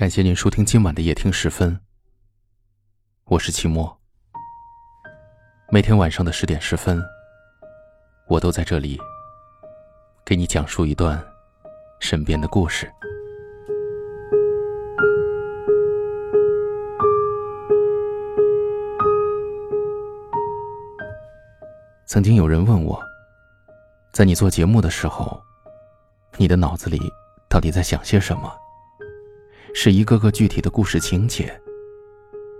感谢您收听今晚的夜听时分，我是齐墨。每天晚上的十点十分，我都在这里给你讲述一段身边的故事。曾经有人问我，在你做节目的时候，你的脑子里到底在想些什么？是一个个具体的故事情节，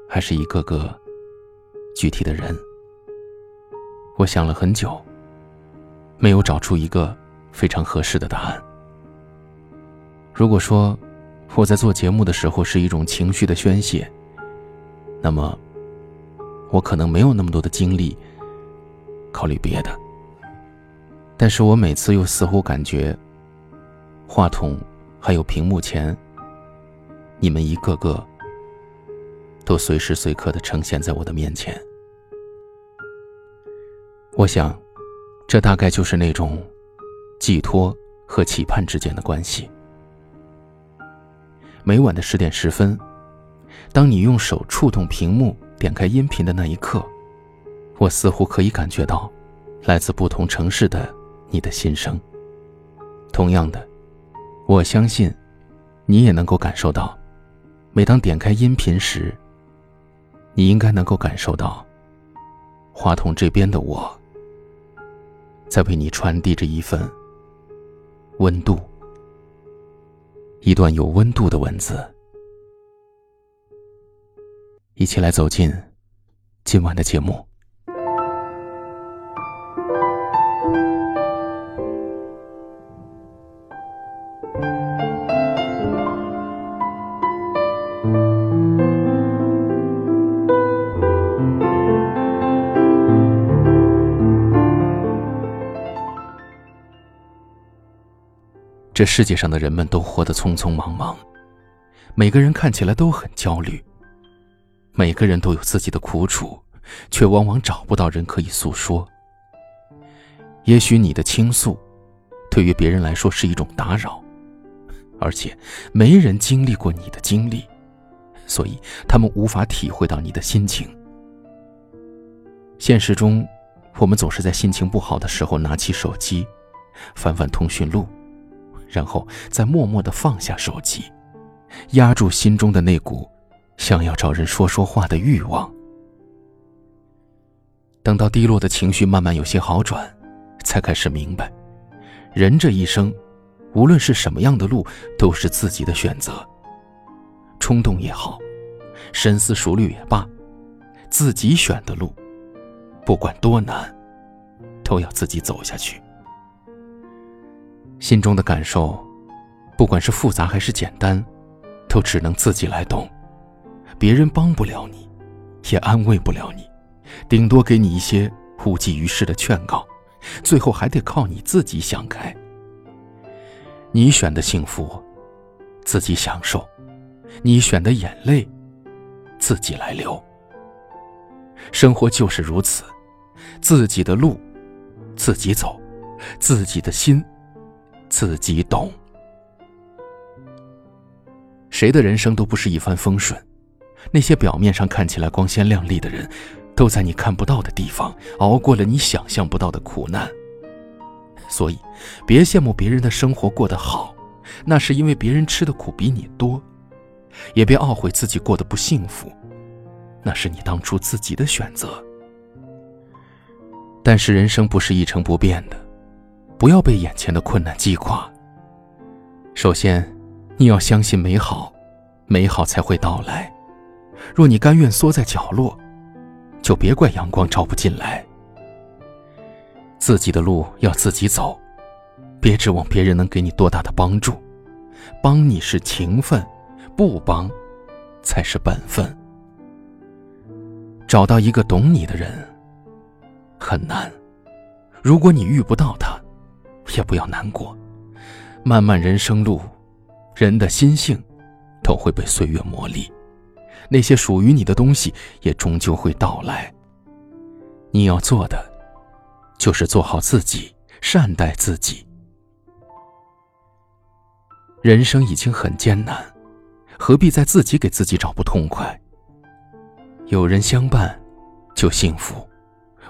还是一个个具体的人？我想了很久，没有找出一个非常合适的答案。如果说我在做节目的时候是一种情绪的宣泄，那么我可能没有那么多的精力考虑别的。但是我每次又似乎感觉，话筒还有屏幕前。你们一个个都随时随刻的呈现在我的面前，我想，这大概就是那种寄托和期盼之间的关系。每晚的十点十分，当你用手触动屏幕点开音频的那一刻，我似乎可以感觉到来自不同城市的你的心声。同样的，我相信你也能够感受到。每当点开音频时，你应该能够感受到，话筒这边的我，在为你传递着一份温度，一段有温度的文字。一起来走进今晚的节目。这世界上的人们都活得匆匆忙忙，每个人看起来都很焦虑。每个人都有自己的苦楚，却往往找不到人可以诉说。也许你的倾诉，对于别人来说是一种打扰，而且没人经历过你的经历，所以他们无法体会到你的心情。现实中，我们总是在心情不好的时候拿起手机，翻翻通讯录。然后再默默的放下手机，压住心中的那股想要找人说说话的欲望。等到低落的情绪慢慢有些好转，才开始明白，人这一生，无论是什么样的路，都是自己的选择。冲动也好，深思熟虑也罢，自己选的路，不管多难，都要自己走下去。心中的感受，不管是复杂还是简单，都只能自己来懂。别人帮不了你，也安慰不了你，顶多给你一些无济于事的劝告，最后还得靠你自己想开。你选的幸福，自己享受；你选的眼泪，自己来流。生活就是如此，自己的路，自己走，自己的心。自己懂。谁的人生都不是一帆风顺，那些表面上看起来光鲜亮丽的人，都在你看不到的地方熬过了你想象不到的苦难。所以，别羡慕别人的生活过得好，那是因为别人吃的苦比你多；也别懊悔自己过得不幸福，那是你当初自己的选择。但是，人生不是一成不变的。不要被眼前的困难击垮。首先，你要相信美好，美好才会到来。若你甘愿缩在角落，就别怪阳光照不进来。自己的路要自己走，别指望别人能给你多大的帮助。帮你是情分，不帮才是本分。找到一个懂你的人很难，如果你遇不到他。也不要难过，漫漫人生路，人的心性都会被岁月磨砺，那些属于你的东西也终究会到来。你要做的，就是做好自己，善待自己。人生已经很艰难，何必在自己给自己找不痛快？有人相伴，就幸福；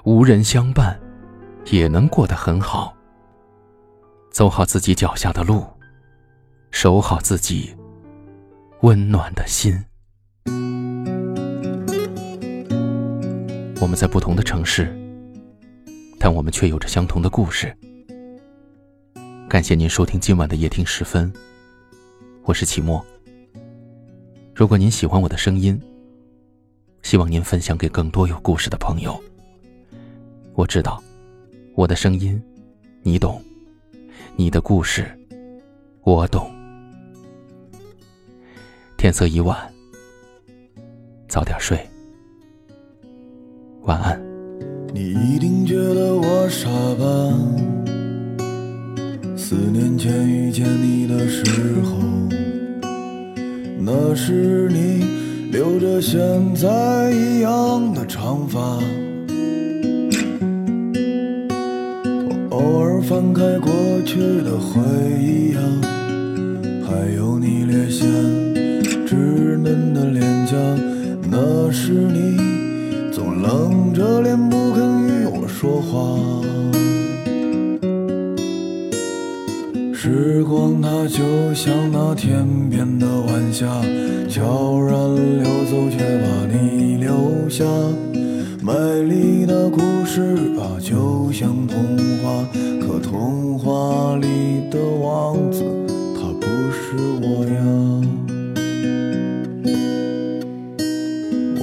无人相伴，也能过得很好。走好自己脚下的路，守好自己温暖的心。我们在不同的城市，但我们却有着相同的故事。感谢您收听今晚的夜听时分，我是齐墨。如果您喜欢我的声音，希望您分享给更多有故事的朋友。我知道，我的声音你懂，你的故事我懂。天色已晚，早点睡，晚安。你一定觉得我傻吧？四年前遇见你的时候，那时你留着现在一样的长发。我偶尔翻开过去的回忆啊，还有你略显稚嫩的脸颊。那时你总冷着脸不肯与我说话。时光它就像那天边的晚霞，悄然流走，却把你留下。美丽的故事啊，就像童话，可童话里的王子，他不是我呀。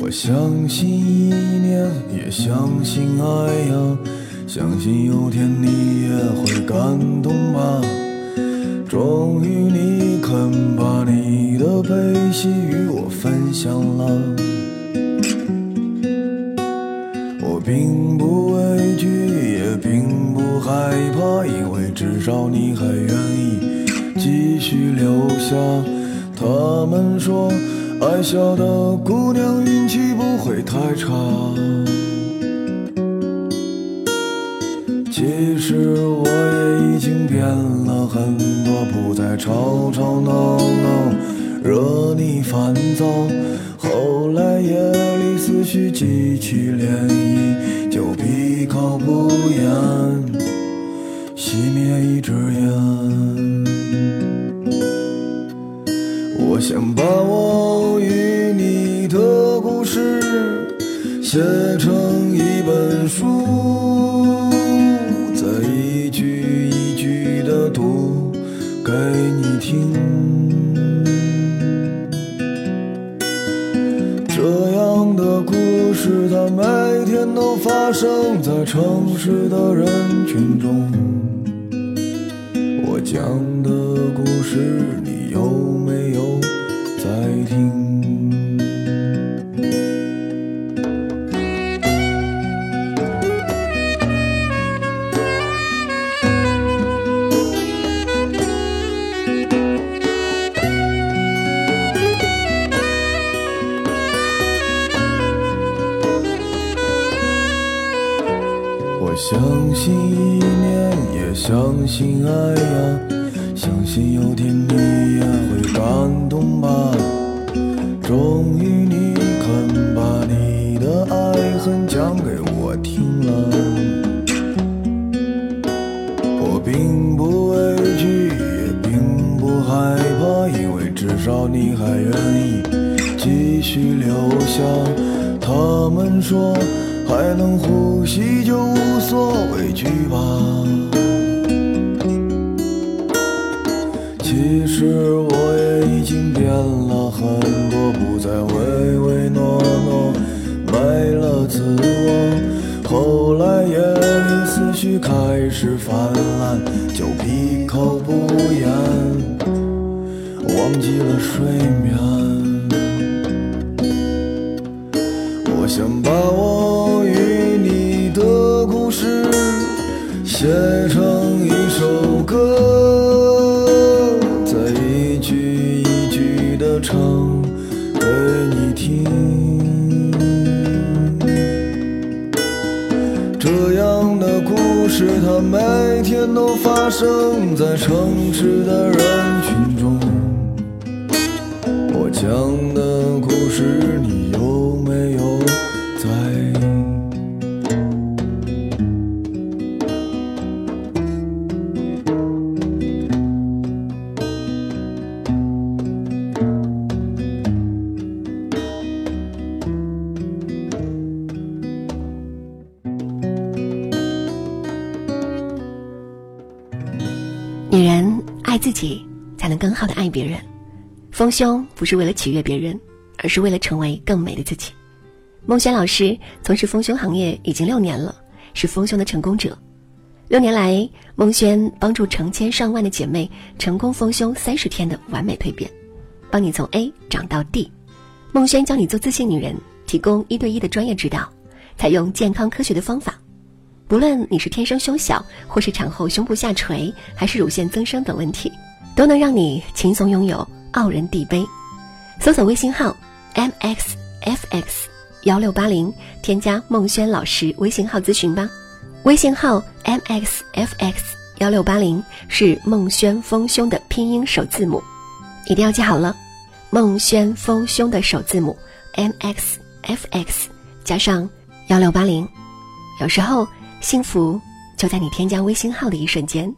我相信一念，也相信爱呀，相信有天你也会感动吧。终于，你肯把你的悲喜与我分享了。并不畏惧，也并不害怕，因为至少你还愿意继续留下。他们说，爱笑的姑娘运气不会太差。其实我也已经变了很多，不再吵吵闹闹，惹你烦躁。后来夜里思绪激起涟漪，就闭口不言，熄灭一支烟。我想把我与你的故事写成一本书。生在城市的人群中。相信一念，也相信爱呀，相信有天你也会感动吧。终于你肯把你的爱恨讲给我听了，我并不畏惧，也并不害怕，因为至少你还愿意继续留下。他们说。还能呼吸就无所畏惧吧。其实我也已经变了很多，不再唯唯诺诺，没了自我。后来夜里思绪开始泛滥，就闭口不言，忘记了睡眠。写成一首歌，再一句一句的唱给你听。这样的故事，它每天都发生在城市的人群中。我讲的故事，爱自己，才能更好的爱别人。丰胸不是为了取悦别人，而是为了成为更美的自己。孟轩老师从事丰胸行业已经六年了，是丰胸的成功者。六年来，孟轩帮助成千上万的姐妹成功丰胸三十天的完美蜕变，帮你从 A 长到 D。孟轩教你做自信女人，提供一对一的专业指导，采用健康科学的方法。不论你是天生胸小，或是产后胸部下垂，还是乳腺增生等问题，都能让你轻松拥有傲人地杯。搜索微信号 mxfx 幺六八零，添加孟轩老师微信号咨询吧。微信号 mxfx 幺六八零是孟轩丰胸的拼音首字母，一定要记好了。孟轩丰胸的首字母 mxfx 加上幺六八零，有时候。幸福就在你添加微信号的一瞬间。